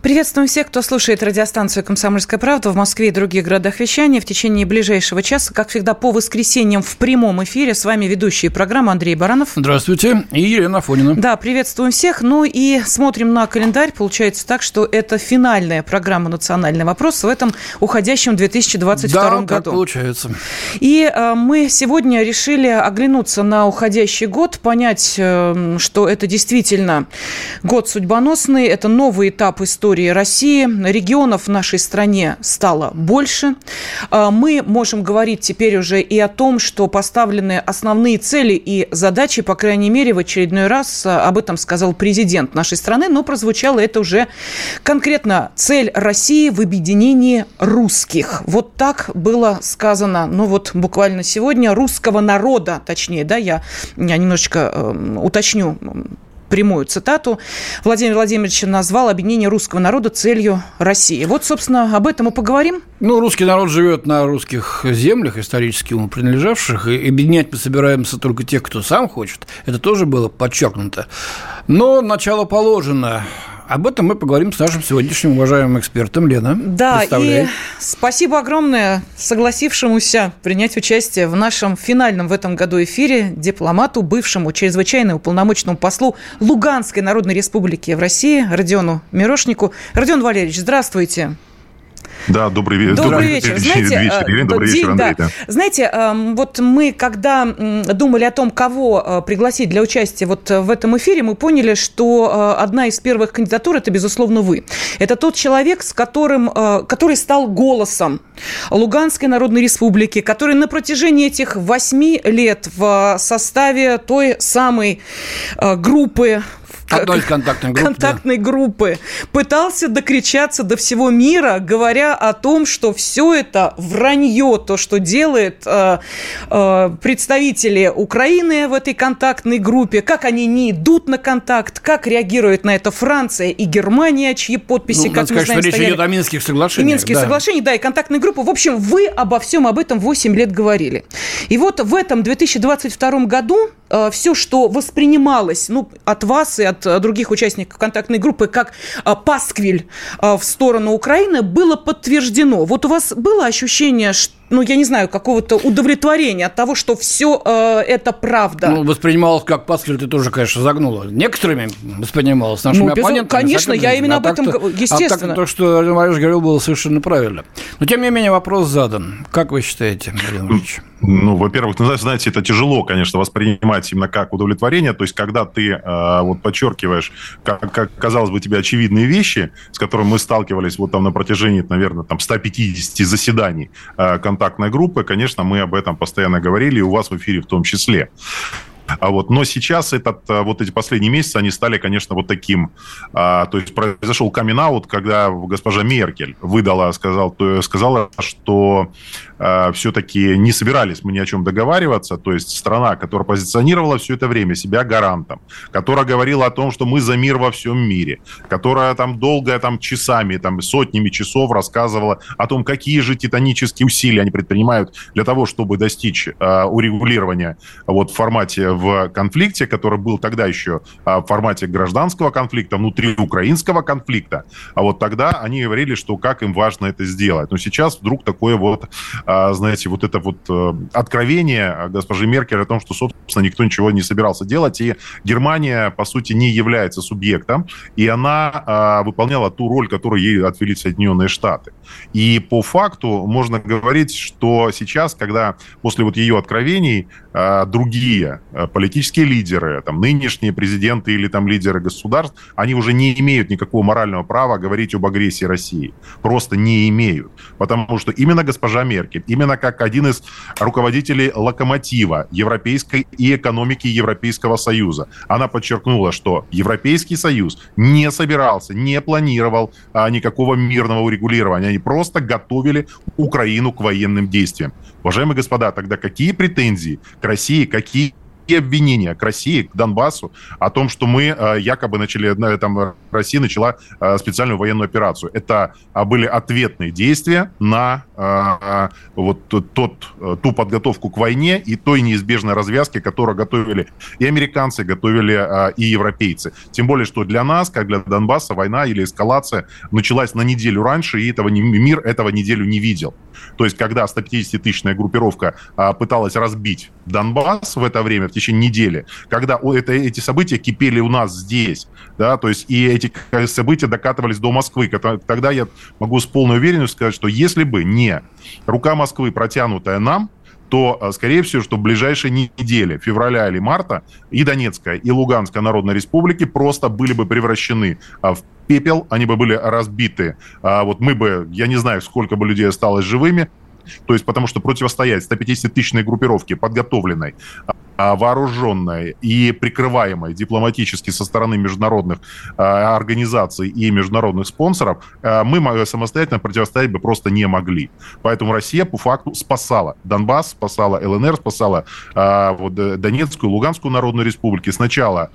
Приветствуем всех, кто слушает радиостанцию «Комсомольская правда» в Москве и других городах вещания. В течение ближайшего часа, как всегда, по воскресеньям в прямом эфире с вами ведущие программы Андрей Баранов. Здравствуйте. И Елена Фонина. Да, приветствуем всех. Ну и смотрим на календарь. Получается так, что это финальная программа «Национальный вопрос» в этом уходящем 2022 да, году. так получается. И э, мы сегодня решили оглянуться на уходящий год, понять, э, что это действительно год судьбоносный, это новый этап истории истории России. Регионов в нашей стране стало больше. А, мы можем говорить теперь уже и о том, что поставлены основные цели и задачи, по крайней мере, в очередной раз а, об этом сказал президент нашей страны, но прозвучало это уже конкретно цель России в объединении русских. Вот так было сказано, ну вот буквально сегодня, русского народа, точнее, да, я, я немножечко э, уточню прямую цитату, Владимир Владимирович назвал объединение русского народа целью России. Вот, собственно, об этом и поговорим. Ну, русский народ живет на русских землях, исторически ему принадлежавших, и объединять мы собираемся только тех, кто сам хочет. Это тоже было подчеркнуто. Но начало положено. Об этом мы поговорим с нашим сегодняшним уважаемым экспертом. Лена, Да, и спасибо огромное согласившемуся принять участие в нашем финальном в этом году эфире дипломату, бывшему чрезвычайному уполномоченному послу Луганской Народной Республики в России Родиону Мирошнику. Родион Валерьевич, здравствуйте. Да, добрый, вечер. Добрый вечер. Знаете, вечер, Ирина, э, добрый день, вечер, Андрей. Да. Знаете, эм, вот мы, когда думали о том, кого э, пригласить для участия вот в этом эфире, мы поняли, что э, одна из первых кандидатур – это, безусловно, вы. Это тот человек, с которым, который стал голосом Луганской Народной Республики, который на протяжении этих восьми лет в составе той самой группы Одной контактной группы. Контактной да. группы. Пытался докричаться до всего мира, говоря о том, что все это вранье, то, что делает э, э, представители Украины в этой контактной группе, как они не идут на контакт, как реагирует на это Франция и Германия, чьи подписи, ну, как мы сказать, знаем, что речь стояли. идет о Минских соглашениях. И Минские да. соглашения, да, и контактная группа. В общем, вы обо всем об этом 8 лет говорили. И вот в этом 2022 году все, что воспринималось ну, от вас и от от других участников контактной группы как а, пасквиль в сторону Украины, было подтверждено. Вот у вас было ощущение, что ну, я не знаю, какого-то удовлетворения от того, что все э, это правда. Ну, воспринималось как пасквиль, ты тоже, конечно, загнула. Некоторыми воспринималось, нашими ну, оппонентами. Конечно, я именно а об этом, то, естественно. А так, то, что Владимир Владимирович говорил, было совершенно правильно. Но, тем не менее, вопрос задан. Как вы считаете, Владимир Владимирович? Ну, во-первых, ну, знаете, это тяжело, конечно, воспринимать именно как удовлетворение. То есть, когда ты э, вот подчеркиваешь, как, как, казалось бы, тебе очевидные вещи, с которыми мы сталкивались вот там на протяжении, наверное, там 150 заседаний э, контактной группы, конечно, мы об этом постоянно говорили, и у вас в эфире в том числе. А вот, но сейчас этот, а, вот эти последние месяцы, они стали, конечно, вот таким. А, то есть произошел камин когда госпожа Меркель выдала, сказал, то, сказала, что а, все-таки не собирались мы ни о чем договариваться. То есть страна, которая позиционировала все это время себя гарантом, которая говорила о том, что мы за мир во всем мире, которая там долго, там часами, там сотнями часов рассказывала о том, какие же титанические усилия они предпринимают для того, чтобы достичь э, урегулирования вот в формате в конфликте, который был тогда еще а, в формате гражданского конфликта, внутри украинского конфликта. А вот тогда они говорили, что как им важно это сделать. Но сейчас вдруг такое вот, а, знаете, вот это вот э, откровение госпожи Меркель о том, что, собственно, никто ничего не собирался делать, и Германия, по сути, не является субъектом, и она а, выполняла ту роль, которую ей отвели Соединенные Штаты. И по факту можно говорить, что сейчас, когда после вот ее откровений другие политические лидеры, там, нынешние президенты или там лидеры государств, они уже не имеют никакого морального права говорить об агрессии России. Просто не имеют. Потому что именно госпожа Меркель, именно как один из руководителей локомотива европейской и экономики Европейского Союза, она подчеркнула, что Европейский Союз не собирался, не планировал а, никакого мирного урегулирования. Они просто готовили Украину к военным действиям. Уважаемые господа, тогда какие претензии к России, какие обвинения к России, к Донбассу о том, что мы якобы начали, там, Россия начала специальную военную операцию. Это были ответные действия на вот тот, ту подготовку к войне и той неизбежной развязки, которую готовили и американцы, готовили и европейцы. Тем более, что для нас, как для Донбасса, война или эскалация началась на неделю раньше, и этого мир этого неделю не видел. То есть, когда 150-тысячная группировка а, пыталась разбить Донбасс в это время, в течение недели, когда это, эти события кипели у нас здесь, да, то есть и эти события докатывались до Москвы, тогда я могу с полной уверенностью сказать, что если бы не рука Москвы, протянутая нам, то, а, скорее всего, что в ближайшие недели, февраля или марта, и Донецкая, и Луганская Народная Республики просто были бы превращены а, в пепел, они бы были разбиты. А вот мы бы, я не знаю, сколько бы людей осталось живыми, то есть потому что противостоять 150-тысячной группировке, подготовленной, а, вооруженной и прикрываемой дипломатически со стороны международных а, организаций и международных спонсоров, а, мы самостоятельно противостоять бы просто не могли. Поэтому Россия по факту спасала Донбасс, спасала ЛНР, спасала вот, Донецкую, Луганскую народную республики. Сначала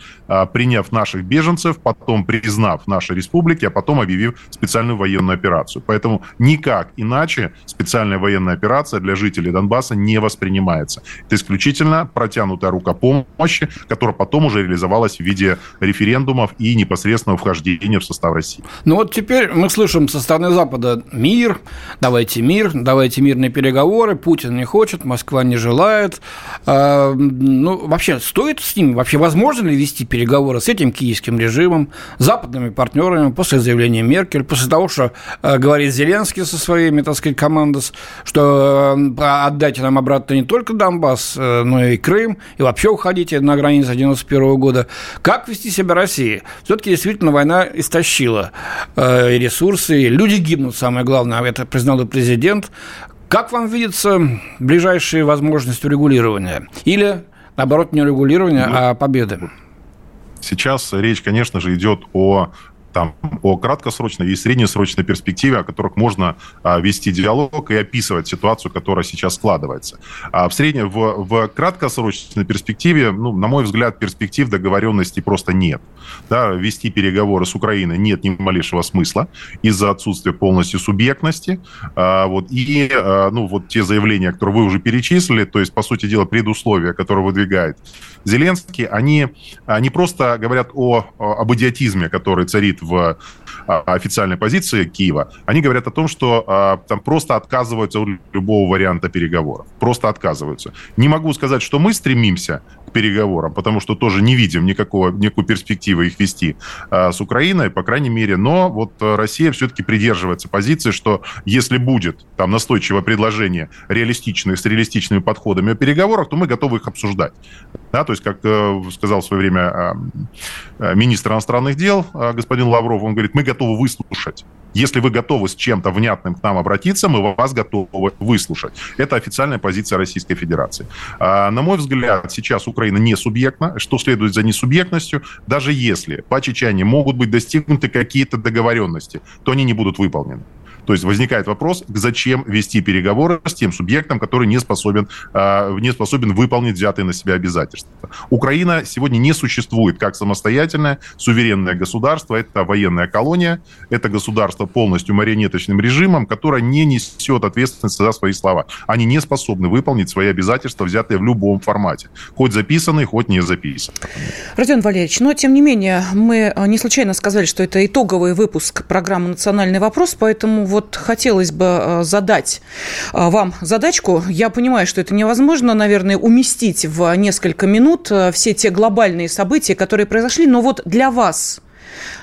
приняв наших беженцев, потом признав наши республики, а потом объявив специальную военную операцию. Поэтому никак иначе специальная военная операция для жителей Донбасса не воспринимается. Это исключительно протянутая протянутая рука помощи, которая потом уже реализовалась в виде референдумов и непосредственного вхождения в состав России. Ну вот теперь мы слышим со стороны Запада мир, давайте мир, давайте мирные переговоры, Путин не хочет, Москва не желает. А, ну, вообще, стоит с ним, вообще возможно ли вести переговоры с этим киевским режимом, западными партнерами после заявления Меркель, после того, что а, говорит Зеленский со своими, так сказать, командос, что а, отдайте нам обратно не только Донбасс, э, но и Крым, и вообще уходите на границы 91 года. Как вести себя России? Все-таки действительно война истощила э, ресурсы, люди гибнут, самое главное, это признал и президент. Как вам видится ближайшие возможности урегулирования? Или, наоборот, не урегулирования, ну, а победы? Сейчас речь, конечно же, идет о там, о краткосрочной и среднесрочной перспективе, о которых можно а, вести диалог и описывать ситуацию, которая сейчас складывается. А в, среднем, в, в краткосрочной перспективе, ну, на мой взгляд, перспектив договоренности просто нет. Да, вести переговоры с Украиной нет ни малейшего смысла из-за отсутствия полностью субъектности. А, вот, и а, ну, вот те заявления, которые вы уже перечислили, то есть, по сути дела, предусловия, которые выдвигает Зеленский, они не просто говорят о, об идиотизме, который царит в а, официальной позиции Киева, они говорят о том, что а, там просто отказываются от любого варианта переговоров. Просто отказываются. Не могу сказать, что мы стремимся переговорам, потому что тоже не видим никакого, никакой перспективы их вести а, с Украиной, по крайней мере. Но вот Россия все-таки придерживается позиции, что если будет там настойчивое предложение реалистичное, с реалистичными подходами о переговорах, то мы готовы их обсуждать. Да, то есть, как э, сказал в свое время э, министр иностранных дел господин Лавров, он говорит, мы готовы выслушать. Если вы готовы с чем-то внятным к нам обратиться, мы вас готовы выслушать. Это официальная позиция Российской Федерации. А, на мой взгляд, сейчас Украина не субъектна. Что следует за несубъектностью? Даже если по Чечне могут быть достигнуты какие-то договоренности, то они не будут выполнены. То есть возникает вопрос, зачем вести переговоры с тем субъектом, который не способен, а, не способен выполнить взятые на себя обязательства. Украина сегодня не существует как самостоятельное суверенное государство. Это военная колония, это государство полностью марионеточным режимом, которое не несет ответственность за свои слова. Они не способны выполнить свои обязательства, взятые в любом формате. Хоть записанные, хоть не записанные. Родион Валерьевич, но тем не менее, мы а, не случайно сказали, что это итоговый выпуск программы «Национальный вопрос», поэтому вот хотелось бы э, задать э, вам задачку. Я понимаю, что это невозможно, наверное, уместить в несколько минут э, все те глобальные события, которые произошли, но вот для вас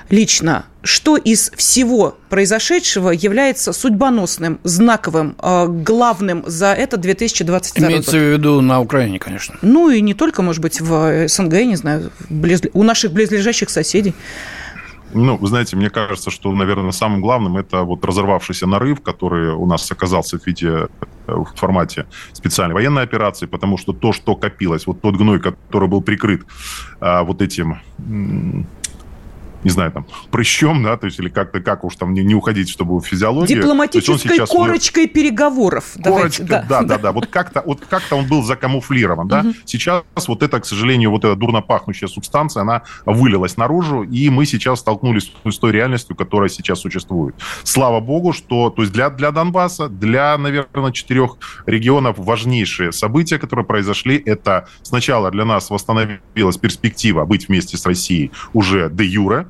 лично, что из всего произошедшего является судьбоносным, знаковым, главным за это 2022 Имеется год? в виду на Украине, конечно. Ну и не только, может быть, в СНГ, не знаю, близ... у наших близлежащих соседей. Ну, вы знаете, мне кажется, что, наверное, самым главным это вот разорвавшийся нарыв, который у нас оказался в виде э, в формате специальной военной операции, потому что то, что копилось, вот тот гной, который был прикрыт а, вот этим не знаю, там, прыщом, да, то есть, или как-то, как уж там не, не уходить, чтобы в физиологию. Дипломатической сейчас корочкой переговоров. Корочка, да, да, да, да, вот как-то, вот как-то он был закамуфлирован, да. Угу. Сейчас вот это, к сожалению, вот эта дурно пахнущая субстанция, она вылилась наружу, и мы сейчас столкнулись с той реальностью, которая сейчас существует. Слава богу, что, то есть для, для Донбасса, для, наверное, четырех регионов важнейшие события, которые произошли, это сначала для нас восстановилась перспектива быть вместе с Россией уже де юре,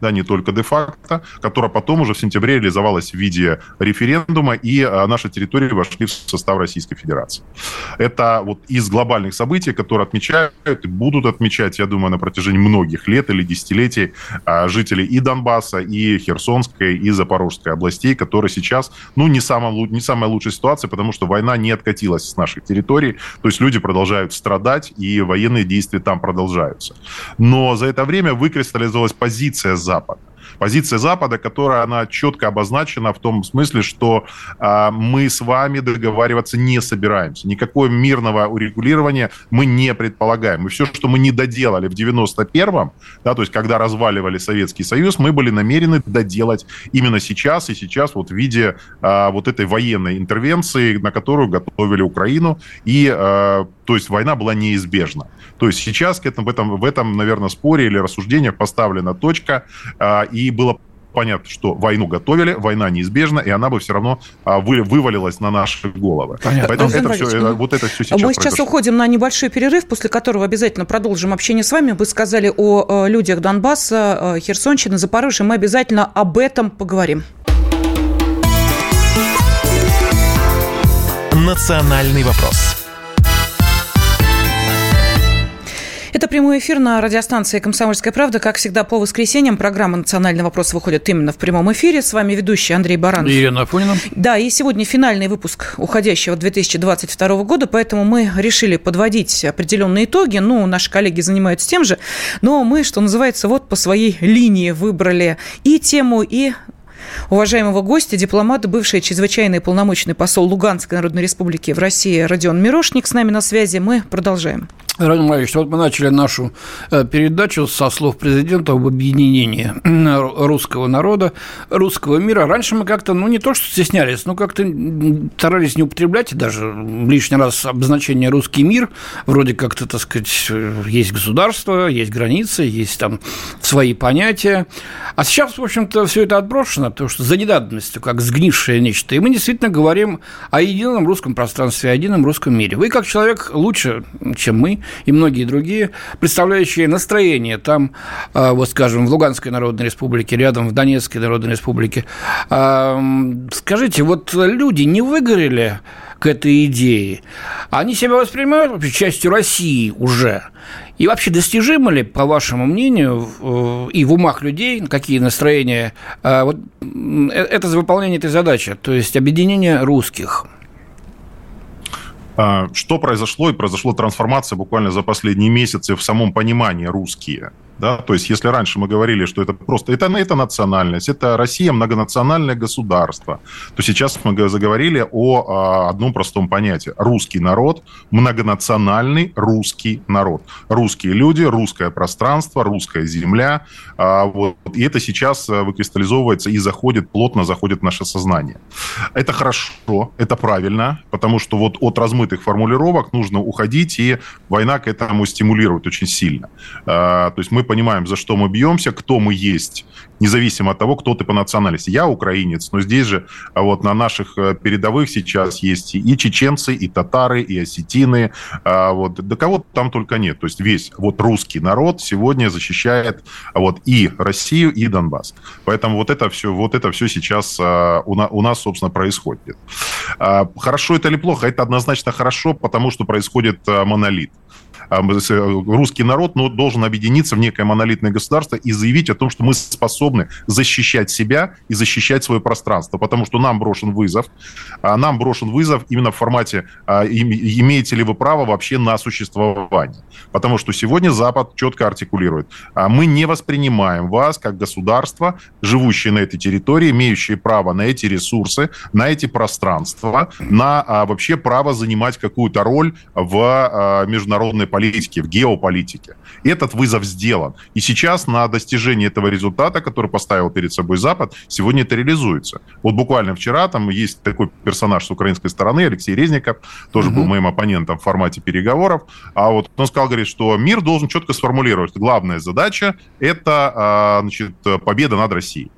да, не только де-факто, которая потом уже в сентябре реализовалась в виде референдума, и а, наши территории вошли в состав Российской Федерации. Это вот из глобальных событий, которые отмечают и будут отмечать, я думаю, на протяжении многих лет или десятилетий а, жители и Донбасса, и Херсонской, и Запорожской областей, которые сейчас, ну, не, самая, не самая лучшая ситуация, потому что война не откатилась с наших территорий, то есть люди продолжают страдать, и военные действия там продолжаются. Но за это время выкристаллизовалась позиция Запада. Позиция Запада, которая она четко обозначена в том смысле, что э, мы с вами договариваться не собираемся. Никакого мирного урегулирования мы не предполагаем. И все, что мы не доделали в 91-м, да, то есть когда разваливали Советский Союз, мы были намерены доделать именно сейчас и сейчас вот в виде э, вот этой военной интервенции, на которую готовили Украину. И э, то есть война была неизбежна. То есть сейчас к этому, в, этом, в этом, наверное, споре или рассуждениях поставлена точка, а, и было понятно, что войну готовили, война неизбежна, и она бы все равно а, вы, вывалилась на наши головы. Понятно. Поэтому это все, вот это все сейчас Мы сейчас произошло. уходим на небольшой перерыв, после которого обязательно продолжим общение с вами. Вы сказали о людях Донбасса, Херсонщины, Запорожья. Мы обязательно об этом поговорим. Национальный вопрос. Это прямой эфир на радиостанции «Комсомольская правда». Как всегда, по воскресеньям программа «Национальный вопрос» выходит именно в прямом эфире. С вами ведущий Андрей Баранов. И Ирина Афонина. Да, и сегодня финальный выпуск уходящего 2022 года, поэтому мы решили подводить определенные итоги. Ну, наши коллеги занимаются тем же, но мы, что называется, вот по своей линии выбрали и тему, и уважаемого гостя, дипломата, бывший чрезвычайный полномочный посол Луганской Народной Республики в России Родион Мирошник с нами на связи. Мы продолжаем. Радим Владимирович, вот мы начали нашу э, передачу со слов президента об объединении русского народа, русского мира. Раньше мы как-то, ну, не то что стеснялись, но как-то старались не употреблять даже лишний раз обозначение «русский мир». Вроде как-то, так сказать, есть государство, есть границы, есть там свои понятия. А сейчас, в общем-то, все это отброшено, потому что за недавностью, как сгнившее нечто. И мы действительно говорим о едином русском пространстве, о едином русском мире. Вы, как человек, лучше, чем мы, и многие другие, представляющие настроение там, а, вот скажем, в Луганской Народной Республике, рядом в Донецкой Народной Республике. А, скажите, вот люди не выгорели к этой идее? Они себя воспринимают частью России уже? И вообще достижимо ли, по вашему мнению, и в умах людей, какие настроения, а, вот э, это за выполнение этой задачи, то есть объединение русских? А, что произошло? И произошла трансформация буквально за последние месяцы в самом понимании русские. Да? То есть, если раньше мы говорили, что это просто это, это национальность, это Россия многонациональное государство, то сейчас мы заговорили о, о одном простом понятии. Русский народ, многонациональный русский народ. Русские люди, русское пространство, русская земля. А, вот, и это сейчас э, выкристаллизовывается и заходит, плотно заходит в наше сознание. Это хорошо, это правильно, потому что вот от размытых формулировок нужно уходить, и война к этому стимулирует очень сильно. А, то есть мы понимаем, за что мы бьемся, кто мы есть, независимо от того, кто ты по национальности. Я украинец, но здесь же а вот на наших э, передовых сейчас есть и чеченцы, и татары, и осетины, а вот, до кого там только нет. То есть весь вот русский народ сегодня защищает вот и Россию, и Донбасс. Поэтому вот это все, вот это все сейчас у нас, собственно, происходит. Хорошо это или плохо? Это однозначно хорошо, потому что происходит монолит. А, э, русский народ ну, должен объединиться в некое монолитное государство и заявить о том, что мы способны защищать себя и защищать свое пространство, потому что нам брошен вызов, а нам брошен вызов именно в формате а, имеете ли вы право вообще на существование. Потому что сегодня Запад четко артикулирует, мы не воспринимаем вас как государство, живущее на этой территории, имеющее право на эти ресурсы, на эти пространства, на вообще право занимать какую-то роль в международной политике, в геополитике. Этот вызов сделан. И сейчас на достижение этого результата, который поставил перед собой Запад, сегодня это реализуется. Вот буквально вчера там есть такой персонаж с украинской стороны, Алексей Резников, тоже угу. был моим оппонентом в формате переговоров. А вот он сказал, говорит, что мир должен четко сформулировать. Главная задача – это а, значит, победа над Россией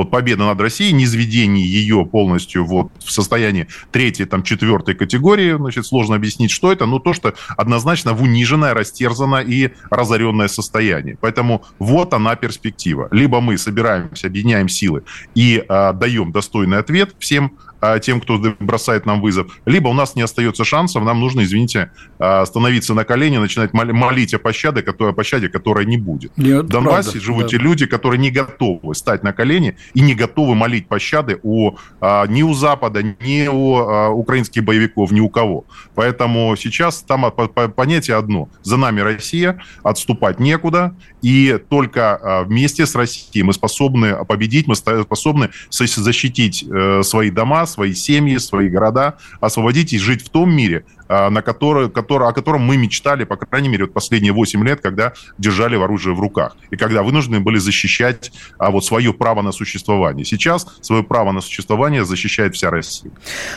вот победа над Россией, низведение ее полностью вот в состоянии третьей, там, четвертой категории, значит, сложно объяснить, что это, но то, что однозначно в униженное, растерзанное и разоренное состояние. Поэтому вот она перспектива. Либо мы собираемся, объединяем силы и э, даем достойный ответ всем а, тем, кто бросает нам вызов, либо у нас не остается шансов, нам нужно, извините, а, становиться на колени, начинать молить о пощаде, которой, о пощаде, которой не будет. Нет, в Донбассе правда, живут да. те люди, которые не готовы стать на колени и не готовы молить пощады у, а, ни у Запада, ни у украинских боевиков, ни у кого. Поэтому сейчас там понятие одно. За нами Россия, отступать некуда, и только вместе с Россией мы способны победить, мы способны защитить э, свои дома, свои семьи, свои города, освободить и жить в том мире, на который, который, о котором мы мечтали, по крайней мере, вот последние 8 лет, когда держали оружие в руках. И когда вынуждены были защищать а, вот свое право на существование. Сейчас свое право на существование защищает вся Россия.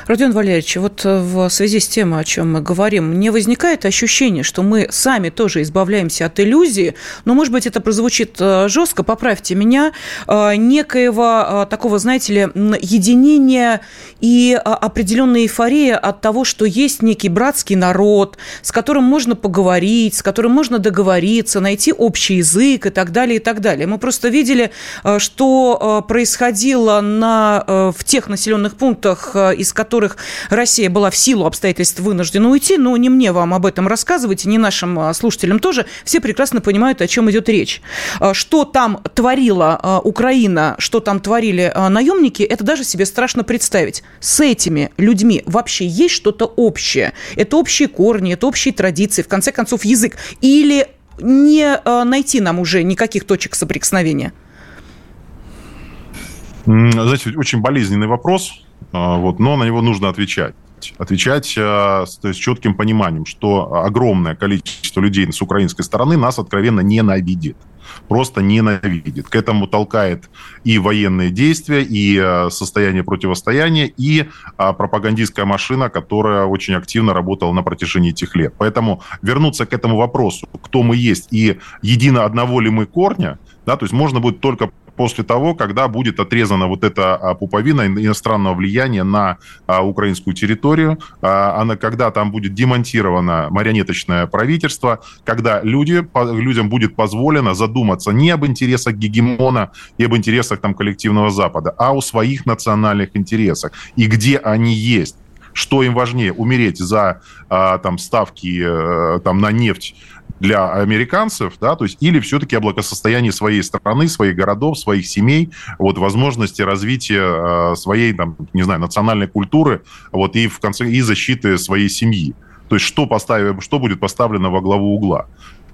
Родион Валерьевич, вот э, в связи с тем, о чем мы говорим, не возникает ощущение, что мы сами тоже избавляемся от иллюзии, но, может быть, это прозвучит э, жестко, поправьте меня, э, некоего такого, знаете ли, единения и определенной эйфории от того, что есть некий брат братский народ, с которым можно поговорить, с которым можно договориться, найти общий язык и так далее, и так далее. Мы просто видели, э, что э, происходило на, э, в тех населенных пунктах, из которых Россия была в силу обстоятельств вынуждена уйти, но не мне вам об этом рассказывать, и не нашим слушателям тоже. Все прекрасно понимают, о чем идет речь. Что там творила Украина, что там творили наемники, это даже себе страшно представить. С этими людьми вообще есть что-то общее это общие корни, это общие традиции, в конце концов, язык. Или не э, найти нам уже никаких точек соприкосновения? Знаете, очень болезненный вопрос, а, вот, но на него нужно отвечать отвечать э, с, то есть, четким пониманием, что огромное количество людей с украинской стороны нас откровенно ненавидит просто ненавидит. К этому толкает и военные действия, и э, состояние противостояния, и а, пропагандистская машина, которая очень активно работала на протяжении этих лет. Поэтому вернуться к этому вопросу, кто мы есть и едино одного ли мы корня, да, то есть можно будет только после того, когда будет отрезана вот эта а, пуповина иностранного влияния на а, украинскую территорию, а, она, когда там будет демонтировано марионеточное правительство, когда люди, людям будет позволено задуматься не об интересах гегемона и об интересах там, коллективного Запада, а о своих национальных интересах и где они есть. Что им важнее, умереть за там, ставки э, там, на нефть для американцев, да, то есть или все-таки о благосостоянии своей страны, своих городов, своих семей, вот возможности развития э, своей, там, не знаю, национальной культуры, вот и в конце и защиты своей семьи. То есть что поставим, что будет поставлено во главу угла.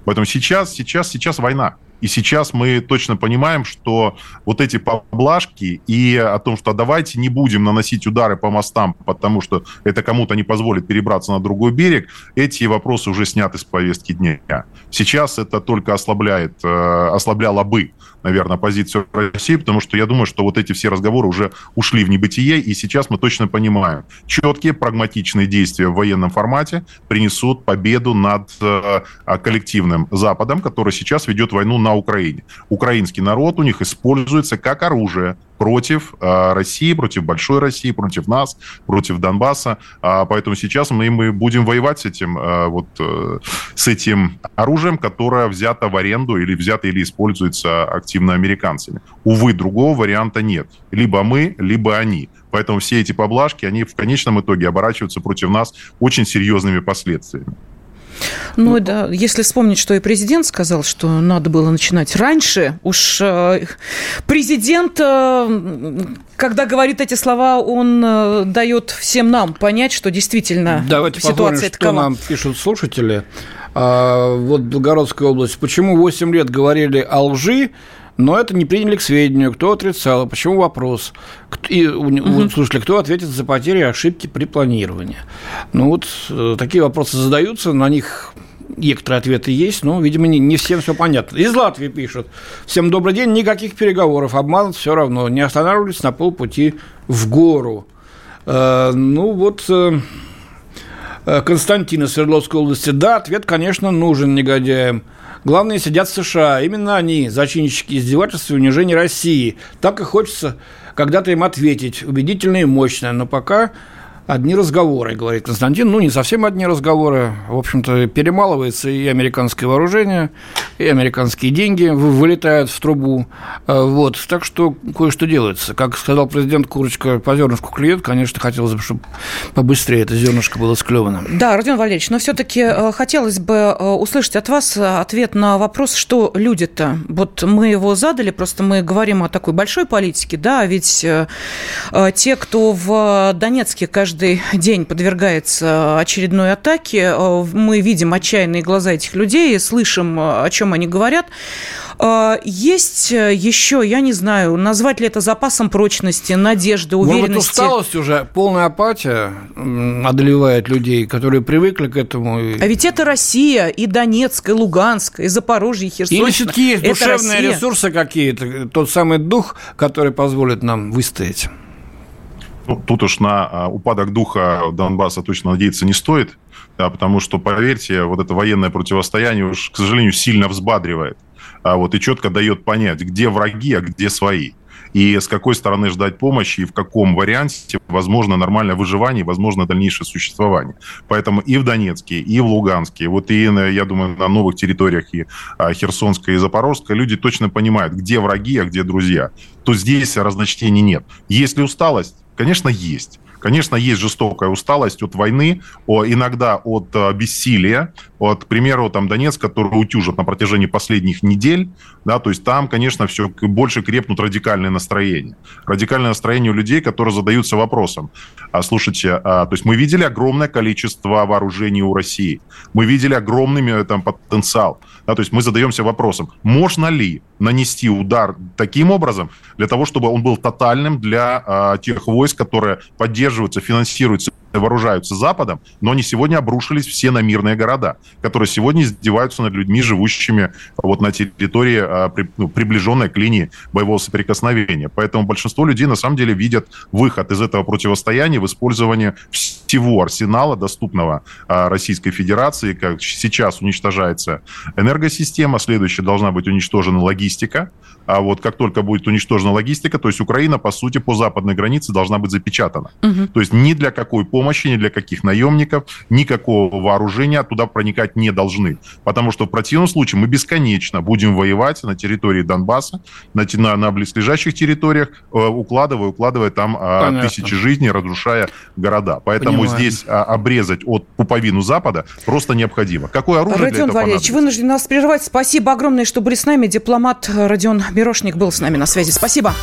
Поэтому сейчас, сейчас, сейчас война. И сейчас мы точно понимаем, что вот эти поблажки и о том, что давайте не будем наносить удары по мостам, потому что это кому-то не позволит перебраться на другой берег, эти вопросы уже сняты с повестки дня. Сейчас это только ослабляет, э, ослабляло бы, наверное, позицию России, потому что я думаю, что вот эти все разговоры уже ушли в небытие, и сейчас мы точно понимаем, четкие прагматичные действия в военном формате принесут победу над э, коллективным Западом, который сейчас ведет войну на Украине. Украинский народ у них используется как оружие против э, России, против большой России, против нас, против Донбасса. А, поэтому сейчас мы, мы будем воевать с этим, э, вот, э, с этим оружием, которое взято в аренду или взято или используется активно американцами. Увы, другого варианта нет. Либо мы, либо они. Поэтому все эти поблажки, они в конечном итоге оборачиваются против нас очень серьезными последствиями. Ну, ну да, если вспомнить, что и президент сказал, что надо было начинать раньше, уж э, президент, э, когда говорит эти слова, он э, дает всем нам понять, что действительно Давайте ситуация такова. что нам пишут слушатели. А, вот Белгородская область. Почему 8 лет говорили о лжи, но это не приняли к сведению. Кто отрицал? Почему вопрос? И, угу. слушали, кто ответит за потери и ошибки при планировании? Ну вот э, такие вопросы задаются, на них некоторые ответы есть, но, видимо, не, не всем все понятно. Из Латвии пишут. Всем добрый день, никаких переговоров, обманут все равно. Не останавливались на полпути в гору. Э, ну, вот... Э, э Константин из Свердловской области. Да, ответ, конечно, нужен негодяям. Главное, сидят в США. Именно они, зачинщики издевательств и унижения России. Так и хочется когда-то им ответить убедительно и мощно. Но пока одни разговоры, говорит Константин. Ну, не совсем одни разговоры. В общем-то, перемалывается и американское вооружение, и американские деньги вылетают в трубу. А, вот. Так что кое-что делается. Как сказал президент, курочка по зернышку клюет. Конечно, хотелось бы, чтобы побыстрее это зернышко было склевано. Да, Родион Валерьевич, но все-таки э, хотелось бы э, услышать от вас ответ на вопрос, что люди-то. Вот мы его задали, просто мы говорим о такой большой политике, да, ведь э, те, кто в Донецке каждый каждый день подвергается очередной атаке. Э, мы видим отчаянные глаза этих людей, слышим, э, о чем они говорят. Э, есть еще, я не знаю, назвать ли это запасом прочности, надежды, уверенности? Может усталость уже, полная апатия одолевает людей, которые привыкли к этому. А ведь это Россия, и Донецк, и Луганск, и Запорожье, и Херсон. Или все-таки есть душевные ресурсы какие-то, тот самый дух, который позволит нам выстоять? Ну, тут уж на а, упадок духа Донбасса точно надеяться не стоит, да, потому что, поверьте, вот это военное противостояние уж, к сожалению, сильно взбадривает. А вот и четко дает понять, где враги, а где свои и с какой стороны ждать помощи, и в каком варианте возможно нормальное выживание, возможно дальнейшее существование. Поэтому и в Донецке, и в Луганске, вот и, я думаю, на новых территориях и а, Херсонской и Запорожской люди точно понимают, где враги, а где друзья. То здесь разночтений нет. Есть ли усталость? Конечно, есть. Конечно, есть жестокая усталость от войны, иногда от э, бессилия. Вот, к примеру, там Донецк, который утюжат на протяжении последних недель, да, то есть там, конечно, все больше крепнут радикальные настроения. Радикальное настроение у людей, которые задаются вопросом. А, слушайте, а, то есть мы видели огромное количество вооружений у России, мы видели огромный э, там потенциал. Да, то есть мы задаемся вопросом, можно ли нанести удар таким образом, для того, чтобы он был тотальным для а, тех войск, которые поддерживаются, финансируются вооружаются Западом, но они сегодня обрушились все на мирные города, которые сегодня издеваются над людьми, живущими вот на территории, а, ну, приближенной к линии боевого соприкосновения. Поэтому большинство людей на самом деле видят выход из этого противостояния в использовании всего арсенала, доступного а, Российской Федерации. Как сейчас уничтожается энергосистема, следующая должна быть уничтожена логистика, а вот как только будет уничтожена логистика, то есть Украина, по сути, по западной границе должна быть запечатана. Угу. То есть ни для какой помощи, ни для каких наемников, никакого вооружения туда проникать не должны. Потому что в противном случае мы бесконечно будем воевать на территории Донбасса, на, на, на близлежащих территориях, э, укладывая, укладывая там а, Понятно. тысячи жизней, разрушая города. Поэтому Понимаю. здесь а, обрезать от пуповину Запада просто необходимо. Какое оружие Родион для этого Валерьевич, вынужден нас прерывать. Спасибо огромное, что были с нами. Дипломат Родион Мирошник был с нами на связи. Спасибо.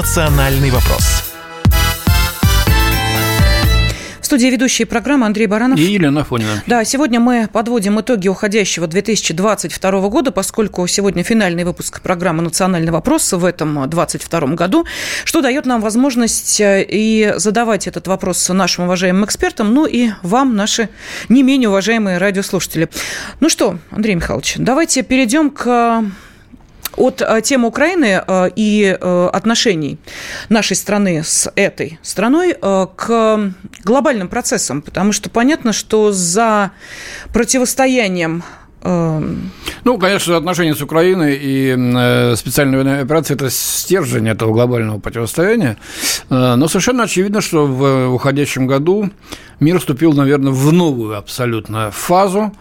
«Национальный вопрос» студии ведущие программы Андрей Баранов. И Елена Фонина. Да, сегодня мы подводим итоги уходящего 2022 года, поскольку сегодня финальный выпуск программы «Национальный вопрос» в этом 2022 году, что дает нам возможность э, и задавать этот вопрос нашим уважаемым экспертам, ну и вам, наши не менее уважаемые радиослушатели. Ну что, Андрей Михайлович, давайте перейдем к от э, темы Украины э, и э, отношений нашей страны с этой страной к глобальным процессам, потому что понятно, что за противостоянием ну, конечно, отношения с Украиной и специальная военная операция – это стержень этого глобального противостояния. Но совершенно очевидно, что в уходящем году мир вступил, наверное, в новую абсолютно фазу,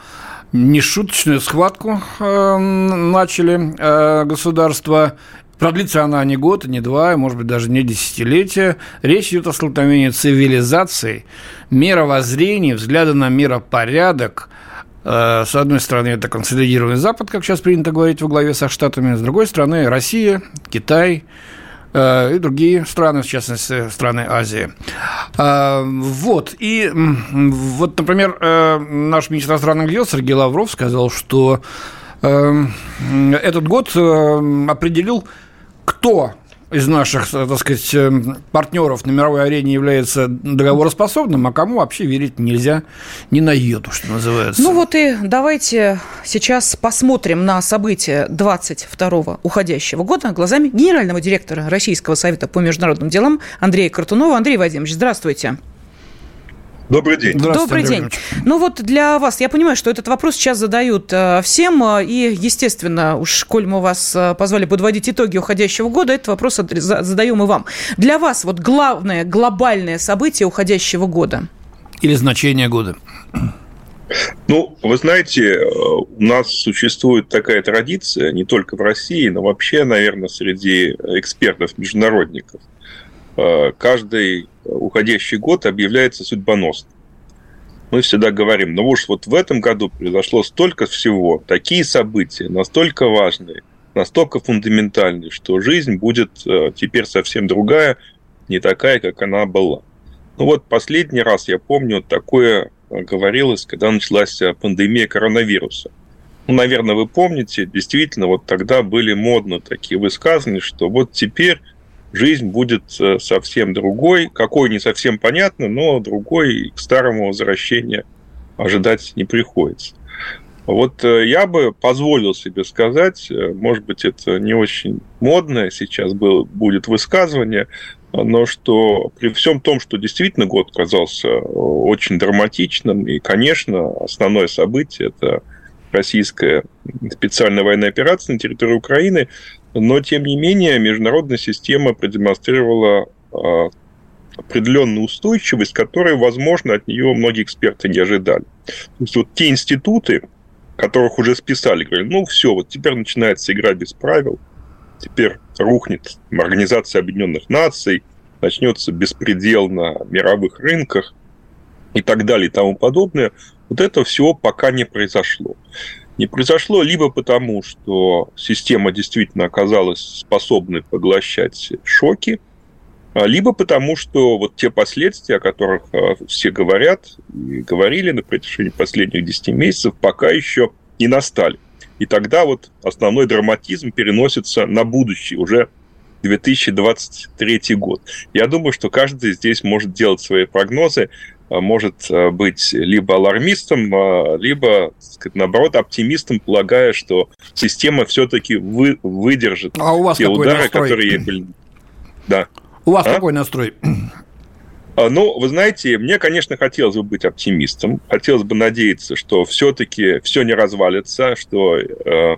нешуточную схватку э, начали э, государства. Продлится она не год, не два, может быть, даже не десятилетия. Речь идет о столкновении цивилизаций, мировоззрений, взгляда на миропорядок. Э, с одной стороны, это консолидированный Запад, как сейчас принято говорить, во главе со Штатами. С другой стороны, Россия, Китай, и другие страны, в частности, страны Азии. Э, вот. И вот, например, э, наш министр иностранных дел Сергей Лавров сказал, что этот год определил, кто из наших, так сказать, эм, партнеров на мировой арене является договороспособным, а кому вообще верить нельзя ни на йоту, что называется. Ну вот и давайте сейчас посмотрим на события 22 уходящего года глазами генерального директора Российского совета по международным делам Андрея Картунова. Андрей Вадимович, здравствуйте. Добрый день. Добрый день. Ну вот для вас, я понимаю, что этот вопрос сейчас задают э, всем, э, и, естественно, уж коль мы вас э, позвали подводить итоги уходящего года, этот вопрос задаем и вам. Для вас вот главное глобальное событие уходящего года? Или значение года? Ну, вы знаете, у нас существует такая традиция, не только в России, но вообще, наверное, среди экспертов-международников. Каждый уходящий год объявляется судьбоносным. Мы всегда говорим, ну уж вот в этом году произошло столько всего, такие события, настолько важные, настолько фундаментальные, что жизнь будет э, теперь совсем другая, не такая, как она была. Ну вот последний раз, я помню, такое э, говорилось, когда началась э, пандемия коронавируса. Ну, наверное, вы помните, действительно, вот тогда были модно такие высказывания, что вот теперь жизнь будет э, совсем другой. Какой, не совсем понятно, но другой к старому возвращения ожидать не приходится. Вот э, я бы позволил себе сказать, э, может быть, это не очень модное сейчас было, будет высказывание, но что при всем том, что действительно год казался очень драматичным, и, конечно, основное событие – это российская специальная военная операция на территории Украины, но, тем не менее, международная система продемонстрировала а, определенную устойчивость, которую, возможно, от нее многие эксперты не ожидали. То есть вот те институты, которых уже списали, говорят, ну все, вот теперь начинается игра без правил, теперь рухнет Организация Объединенных Наций, начнется беспредел на мировых рынках и так далее и тому подобное. Вот это все пока не произошло не произошло либо потому, что система действительно оказалась способной поглощать шоки, а, либо потому, что вот те последствия, о которых а, все говорят и говорили на протяжении последних 10 месяцев, пока еще не настали. И тогда вот основной драматизм переносится на будущее, уже 2023 год. Я думаю, что каждый здесь может делать свои прогнозы. А, может а, быть либо алармистом, а, либо, сказать, наоборот, оптимистом, полагая, что система все-таки вы, выдержит а у вас те удары, настрой? которые были. Да. У вас а? какой настрой? А, ну, вы знаете, мне, конечно, хотелось бы быть оптимистом. Хотелось бы надеяться, что все-таки все не развалится, что э,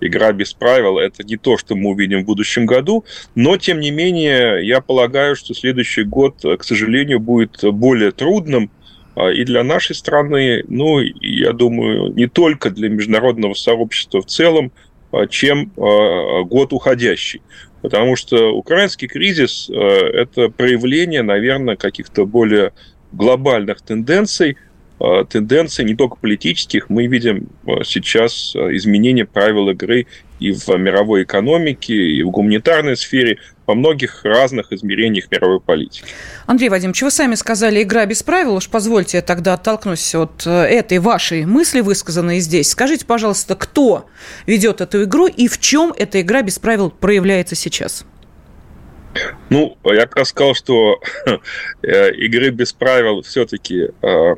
игра без правил – это не то, что мы увидим в будущем году. Но, тем не менее, я полагаю, что следующий год, к сожалению, будет более трудным а, и для нашей страны, ну, я думаю, не только для международного сообщества в целом, а, чем год уходящий. Потому что украинский кризис э, – это проявление, наверное, каких-то более глобальных тенденций, э, тенденций не только политических. Мы видим э, сейчас изменение правил игры и в мировой экономике, и в гуманитарной сфере, во многих разных измерениях мировой политики. Андрей Вадимович, вы сами сказали «игра без правил». Уж позвольте я тогда оттолкнусь от э, этой вашей мысли, высказанной здесь. Скажите, пожалуйста, кто ведет эту игру и в чем эта игра без правил проявляется сейчас? Ну, я как раз сказал, что э, игры без правил все-таки э,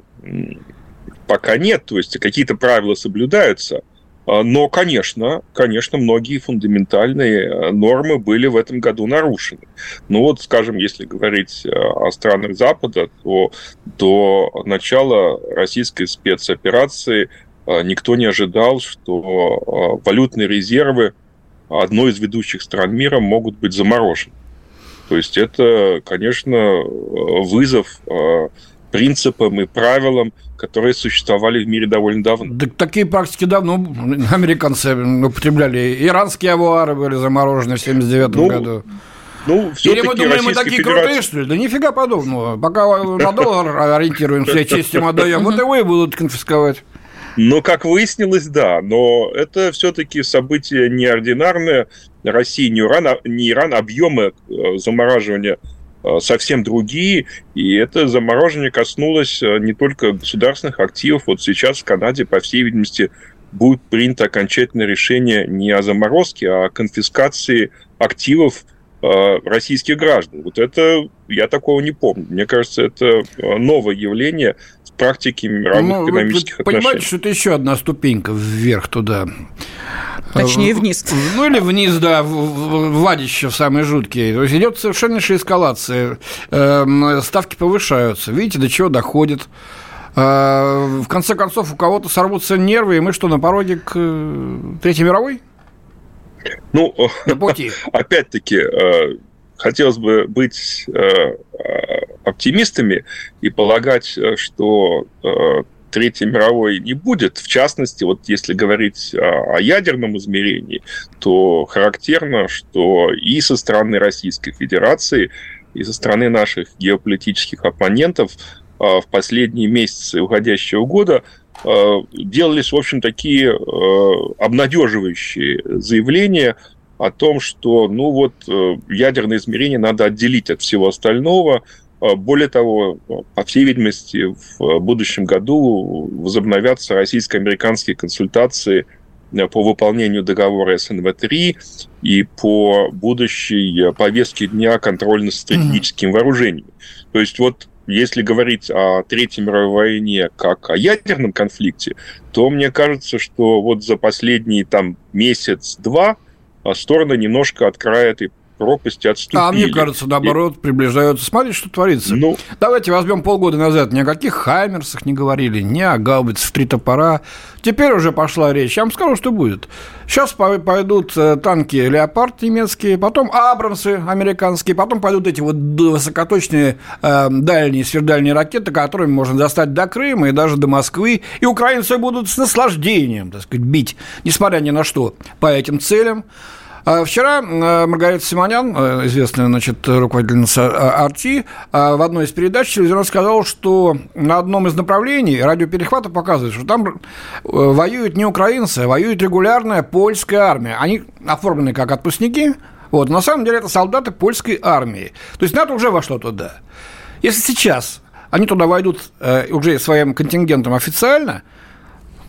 пока нет, то есть какие-то правила соблюдаются, но, конечно, конечно, многие фундаментальные э, нормы были в этом году нарушены. Ну вот, скажем, если говорить э, о странах Запада, то до начала российской спецоперации э, никто не ожидал, что валютные резервы одной из ведущих стран мира могут быть заморожены. То есть это, конечно, вызов принципам и правилам, которые существовали в мире довольно давно. Так, такие практики давно американцы употребляли. Иранские авуары были заморожены в 79 ну, году. Ну, Или мы думаем, мы такие Федерация... крутые, что ли? Да нифига подобного. Пока на доллар ориентируемся, честим отдаем, вот и вы будут конфисковать. Ну, как выяснилось, да. Но это все-таки событие неординарное. Россия не Иран, а, не Иран объемы э, замораживания совсем другие, и это заморожение коснулось э, не только государственных активов. Вот сейчас в Канаде, по всей видимости, будет принято окончательное решение не о заморозке, а о конфискации активов Э, российских граждан. Вот это я такого не помню. Мне кажется, это э, новое явление в практике мировых ну, экономических вы, вы отношений. Понимаете, что это еще одна ступенька вверх туда. Точнее, вниз. Ну, или вниз, да, владище в самые жуткие. То есть идет совершеннейшая эскалация. Эм, ставки повышаются. Видите, до чего доходит. Э, в конце концов, у кого-то сорвутся нервы, и мы что, на пороге к Третьей мировой? Ну, опять-таки, э, хотелось бы быть э, оптимистами и полагать, что э, Третьей мировой не будет. В частности, вот если говорить о, ядерном измерении, то характерно, что и со стороны Российской Федерации, и со стороны наших геополитических оппонентов в последние месяцы уходящего года – Э, делались, в общем, такие э, обнадеживающие заявления о том, что, ну вот, э, ядерное измерение надо отделить от всего остального. Более того, по всей видимости, в будущем году возобновятся российско-американские консультации по выполнению договора СНВ-3 и по будущей повестке дня контроля над стратегическими вооружениями. То есть вот если говорить о Третьей мировой войне как о ядерном конфликте, то мне кажется, что вот за последний там месяц-два стороны немножко от края этой пропасти отступили. А мне кажется, наоборот, и... приближаются. Смотрите, что творится. Ну... Давайте возьмем полгода назад. Ни о каких Хаймерсах не говорили, ни о гаубицах в три топора. Теперь уже пошла речь. Я вам скажу, что будет. Сейчас пойдут э, танки «Леопард» немецкие, потом «Абрамсы» американские, потом пойдут эти вот высокоточные э, дальние, сверхдальние ракеты, которыми можно достать до Крыма и даже до Москвы. И украинцы будут с наслаждением, так сказать, бить, несмотря ни на что, по этим целям. А вчера э, Маргарита Симонян, э, известная значит, руководительница э, Арти, в одной из передач телевизионно сказала, что на одном из направлений радиоперехвата показывает, что там воюют не украинцы, а воюет регулярная польская армия. Они оформлены как отпускники, вот, на самом деле это солдаты польской армии. То есть НАТО уже вошло туда. Если сейчас они туда войдут уже своим контингентом официально,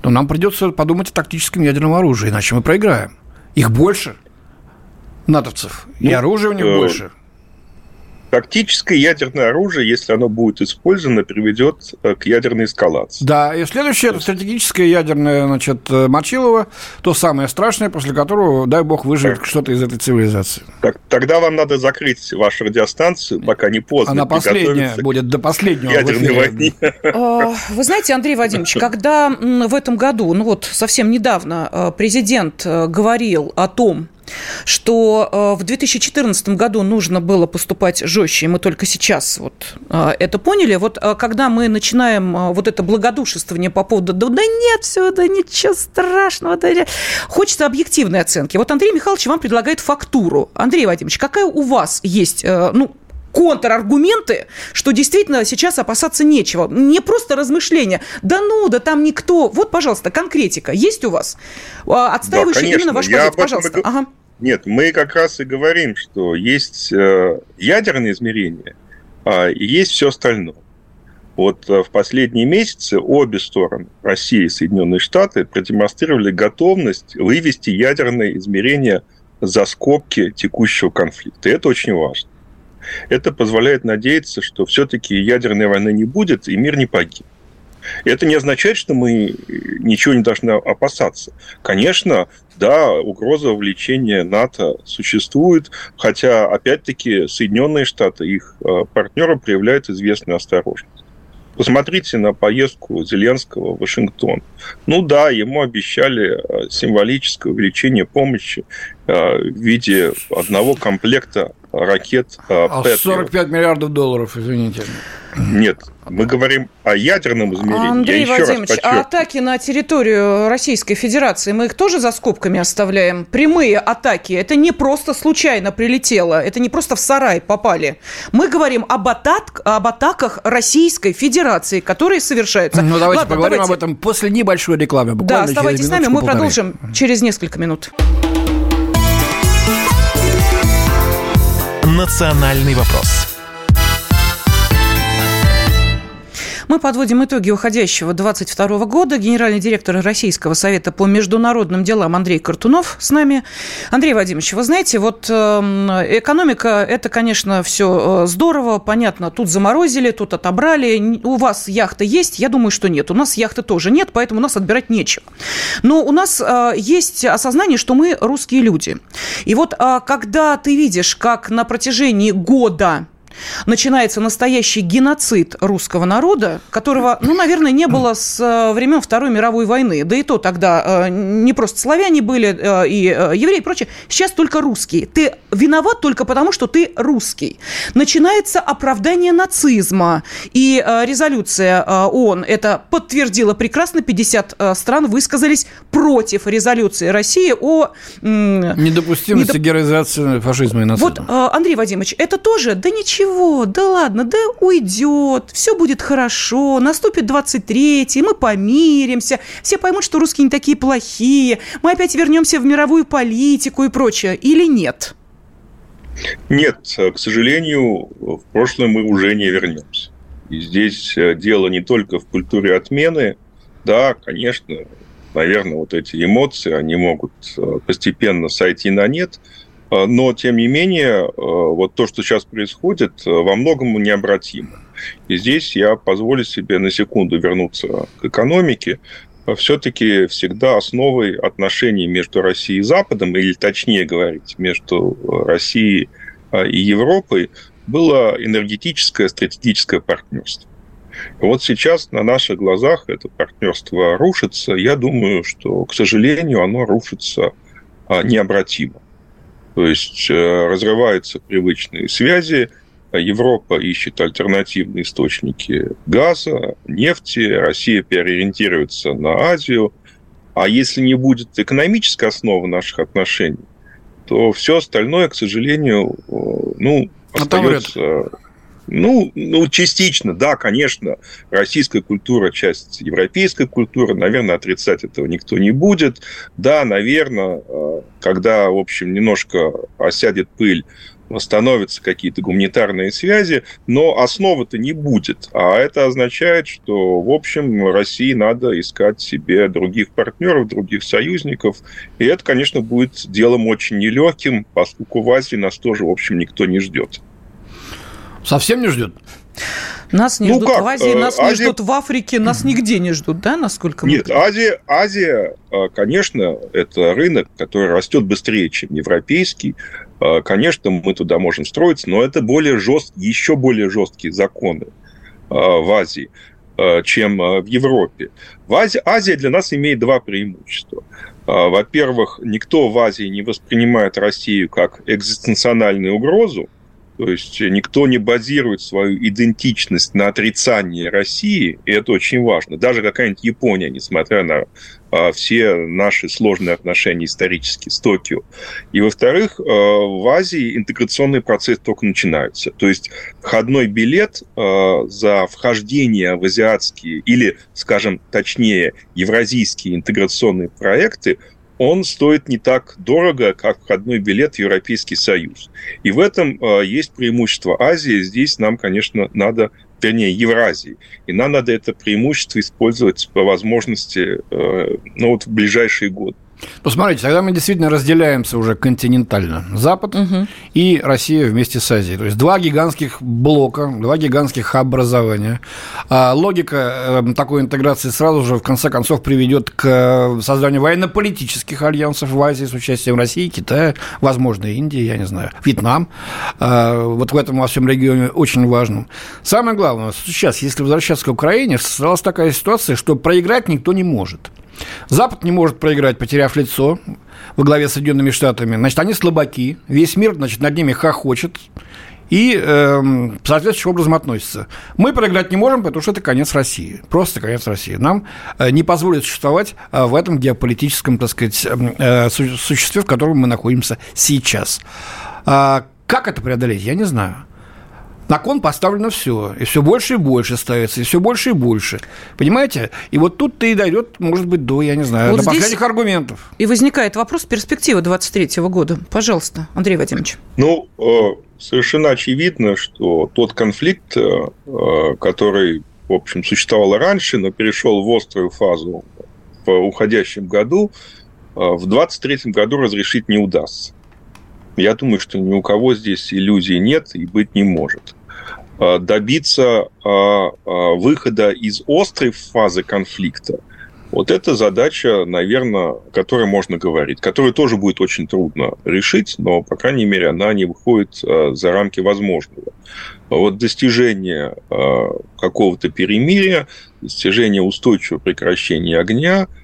то нам придется подумать о тактическом ядерном оружии, иначе мы проиграем. Их больше – натовцев. Ну, и оружия у них э, больше. Тактическое ядерное оружие, если оно будет использовано, приведет э, к ядерной эскалации. Да, и следующее это стратегическое ядерное, значит, э, Мочилово, то самое страшное, после которого, дай бог, выживет так. что-то из этой цивилизации. Так, тогда вам надо закрыть вашу радиостанцию, пока не поздно. Она последняя будет до последнего. Ядерной войны. А, вы знаете, Андрей Вадимович, когда в этом году, ну вот совсем недавно президент говорил о том, что э, в 2014 году нужно было поступать жестче, и мы только сейчас вот э, это поняли. Вот э, когда мы начинаем вот это благодушествование по поводу «да, да нет, все, да ничего страшного», да, хочется объективной оценки. Вот Андрей Михайлович вам предлагает фактуру. Андрей Вадимович, какая у вас есть, ну, контраргументы, что действительно сейчас опасаться нечего. Не просто размышления. Да ну, да там никто. Вот, пожалуйста, конкретика есть у вас? Отстаивающая да, именно ваш позицию, пожалуйста. И... Ага. Нет, мы как раз и говорим, что есть э, ядерные измерения, а есть все остальное. Вот э, в последние месяцы обе стороны, Россия и Соединенные Штаты, продемонстрировали готовность вывести ядерные измерения за скобки текущего конфликта. Это очень важно. Это позволяет надеяться, что все-таки ядерной войны не будет и мир не погиб. Это не означает, что мы ничего не должны опасаться. Конечно, да, угроза увлечения НАТО существует, хотя, опять-таки, Соединенные Штаты, их э, партнеры проявляют известную осторожность. Посмотрите на поездку Зеленского в Вашингтон. Ну да, ему обещали э, символическое увеличение помощи э, в виде одного комплекта ракет а 45 миллиардов долларов, извините. Нет, мы говорим о ядерном измерении. Андрей Вадимович, а атаки на территорию Российской Федерации, мы их тоже за скобками оставляем? Прямые атаки, это не просто случайно прилетело, это не просто в сарай попали. Мы говорим об, атак, об атаках Российской Федерации, которые совершаются. Ну, давайте Ладно, поговорим давайте. об этом после небольшой рекламы. Да, оставайтесь с нами, мы полторы. продолжим через несколько минут. «Национальный вопрос» Мы подводим итоги уходящего 22 года. Генеральный директор Российского совета по международным делам Андрей Картунов с нами. Андрей Вадимович, вы знаете, вот эм, экономика – это, конечно, все э, здорово, понятно. Тут заморозили, тут отобрали. У вас яхта есть? Я думаю, что нет. У нас яхты тоже нет, поэтому у нас отбирать нечего. Но у нас э, есть осознание, что мы русские люди. И вот э, когда ты видишь, как на протяжении года начинается настоящий геноцид русского народа, которого, ну, наверное, не было с э, времен Второй мировой войны. Да и то тогда э, не просто славяне были э, и евреи и прочее. Сейчас только русские. Ты виноват только потому, что ты русский. Начинается оправдание нацизма. И резолюция ООН это подтвердила прекрасно. 50 стран высказались против резолюции России о... Недопустимости недоп... героизации фашизма и нацизма. Вот, Андрей Вадимович, это тоже, да ничего ничего, да ладно, да уйдет, все будет хорошо, наступит 23-й, мы помиримся, все поймут, что русские не такие плохие, мы опять вернемся в мировую политику и прочее, или нет? Нет, к сожалению, в прошлое мы уже не вернемся. И здесь э, дело не только в культуре отмены, да, конечно, наверное, вот эти эмоции, они могут э, постепенно сойти на нет – но, тем не менее, а, вот то, что сейчас происходит, а, во многом необратимо. И здесь я позволю себе на секунду вернуться к экономике. Все-таки всегда основой отношений между Россией и Западом, или точнее говорить, между Россией и Европой, было энергетическое стратегическое партнерство. Вот сейчас на наших глазах это партнерство рушится. Я думаю, что, к сожалению, оно рушится необратимо. То есть э, разрываются привычные связи, Европа ищет альтернативные источники газа, нефти, Россия переориентируется на Азию. А если не будет экономической основы наших отношений, то все остальное, к сожалению, э, ну, остается ну, ну, частично, да, конечно, российская культура – часть европейской культуры, наверное, отрицать этого никто не будет. Да, наверное, э, когда, в общем, немножко осядет пыль, восстановятся какие-то гуманитарные связи, но основы-то не будет. А это означает, что, в общем, России надо искать себе других партнеров, других союзников. И это, конечно, будет делом очень нелегким, поскольку в Азии нас тоже, в общем, никто не ждет. Совсем не ждет? Нас не ну ждут как? в Азии, нас Азия... не ждут в Африке, нас нигде не ждут, да, насколько мы Нет, Азия, Азия, а, конечно, это рынок, который растет быстрее, чем европейский. А, конечно, мы туда можем строиться, но это более жест... еще более жесткие законы в Азии, чем в Европе. В Азии... Азия для нас имеет два преимущества. Во-первых, никто в Азии не воспринимает Россию как экзистенциональную угрозу, то есть никто не базирует свою идентичность на отрицании России, и это очень важно. Даже какая-нибудь Япония, несмотря на а, все наши сложные отношения исторические с Токио. И, во-вторых, а, в Азии интеграционный процесс только начинается. То есть входной билет а, за вхождение в азиатские или, скажем точнее, евразийские интеграционные проекты – он стоит не так дорого, как входной билет в Европейский Союз. И в этом э, есть преимущество Азии. Здесь нам, конечно, надо вернее, Евразии. И нам надо это преимущество использовать по возможности э, ну, вот в ближайшие годы. Ну, смотрите, тогда мы действительно разделяемся уже континентально. Запад угу. и Россия вместе с Азией. То есть два гигантских блока, два гигантских образования. А логика эм, такой интеграции сразу же, в конце концов, приведет к э, созданию военно-политических альянсов в Азии с участием России, Китая, возможно, Индии, я не знаю, Вьетнам. А, вот в этом во всем регионе очень важном. Самое главное, сейчас, если возвращаться к Украине, создалась такая ситуация, что проиграть никто не может – Запад не может проиграть, потеряв лицо во главе с Соединенными Штатами. Значит, они слабаки, весь мир, значит, над ними хохочет и э, соответствующим образом относится. Мы проиграть не можем, потому что это конец России. Просто конец России. Нам э, не позволит существовать э, в этом геополитическом, так сказать, эм, э, существе, в котором мы находимся сейчас. А как это преодолеть, я не знаю. На кон поставлено все, и все больше и больше ставится, и все больше и больше. Понимаете? И вот тут-то и дойдет, может быть, до, я не знаю, вот до последних аргументов. И возникает вопрос перспективы 23 года. Пожалуйста, Андрей Вадимович. Ну, э, совершенно очевидно, что тот конфликт, э, который в общем, существовало раньше, но перешел в острую фазу в уходящем году, в 2023 году разрешить не удастся. Я думаю, что ни у кого здесь иллюзий нет и быть не может. Добиться выхода из острой фазы конфликта – вот это задача, наверное, о которой можно говорить, которую тоже будет очень трудно решить, но, по крайней мере, она не выходит за рамки возможного. Вот достижение какого-то перемирия, достижение устойчивого прекращения огня –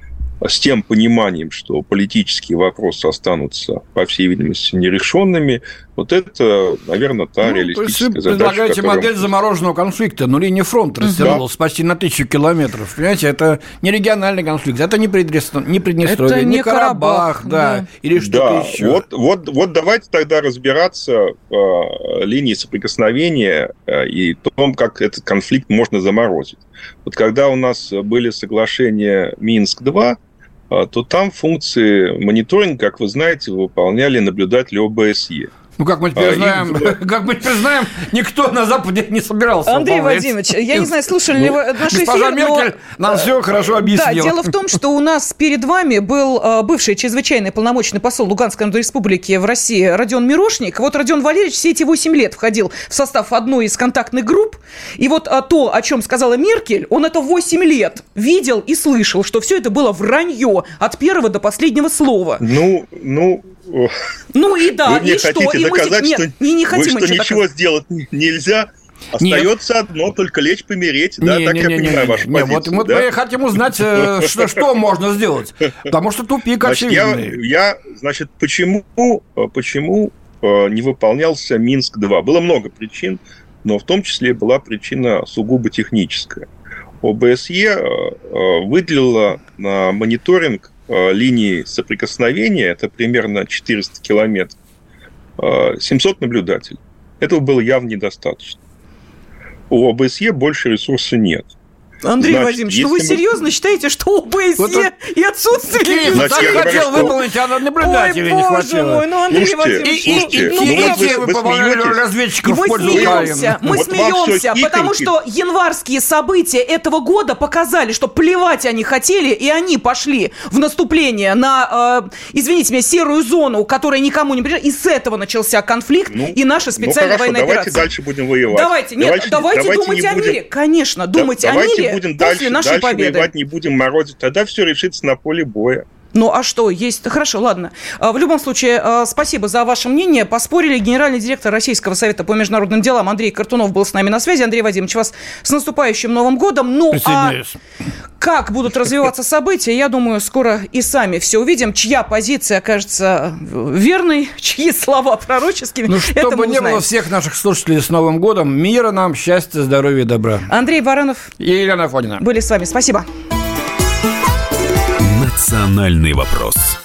с тем пониманием, что политические вопросы останутся, по всей видимости, нерешенными, вот это, наверное, та ну, реалистическая то есть вы задача. предлагаете которую... модель замороженного конфликта, но линия фронта растянулась да. почти на тысячу километров. Понимаете, это не региональный конфликт, это не, Приднестр... не Приднестровье, это не, не Карабах, Карабах да, да, или что-то да, еще. Вот, вот, вот давайте тогда разбираться в э, линии соприкосновения э, и том, как этот конфликт можно заморозить. Вот когда у нас были соглашения Минск-2, а, то там функции мониторинга, как вы знаете, выполняли наблюдатели ОБСЕ. Ну, как мы теперь а, знаем, им... как мы теперь знаем, никто на Западе не собирался Андрей выполнять. Владимирович, я не знаю, слушали ли вы наш эфир, Госпожа Меркель но... нам все хорошо объяснила. Да, дело в том, что у нас перед вами был а, бывший чрезвычайный полномочный посол Луганской Республики в России Родион Мирошник. Вот Родион Валерьевич все эти 8 лет входил в состав одной из контактных групп. И вот а, то, о чем сказала Меркель, он это 8 лет видел и слышал, что все это было вранье от первого до последнего слова. Ну, ну, ну и да, вы и хотите что? Доказать, и мы... что, Нет, не, не хотим вы, что ничего доказать. сделать нельзя? Остается Нет. одно, только лечь помереть, да, не, так не, я не, понимаю не, вашу не, позицию. Вот, да? вот мы хотим узнать, э, что, что можно сделать, потому что тупик значит, очевидный. Я, я, значит, почему, почему э, не выполнялся Минск-2? Было много причин, но в том числе была причина сугубо техническая. ОБСЕ э, выделила на мониторинг Э, линии соприкосновения, это примерно 400 километров, 700 э, наблюдателей. Этого было явно недостаточно. У ОБСЕ больше ресурса нет. Андрей Значит, Владимирович, ну вы серьезно мы... считаете, что ОБСЕ вот и отсутствие Значит, я хотел что... выполнить, а на наблюдателей не хватило. Мой, ну, Андрей слушайте, Владимирович, и, слушайте, и, ну, и, ну, вы, вы, вы разведчиков мы смеемся, мы вот смеемся, потому что январские события этого года показали, что плевать они хотели, и они пошли в наступление на, э, извините меня, серую зону, которая никому не принадлежит, и с этого начался конфликт, ну, и наша специальная ну, хорошо, военная давайте операция. дальше будем воевать. Давайте, нет, давайте, давайте, давайте думать о мире, конечно, думать о мире будем дальше, нашей дальше победы. воевать, не будем морозить. Тогда все решится на поле боя. Ну а что, есть... Хорошо, ладно. А, в любом случае, а, спасибо за ваше мнение. Поспорили генеральный директор Российского совета по международным делам Андрей Картунов был с нами на связи. Андрей Вадимович, вас с наступающим Новым годом. Ну а как будут развиваться события, я думаю, скоро и сами все увидим. Чья позиция окажется верной, чьи слова пророческими. Ну, чтобы не было всех наших слушателей с Новым годом, мира нам, счастья, здоровья и добра. Андрей Баранов и Елена Фонина были с вами. Спасибо. Национальный вопрос.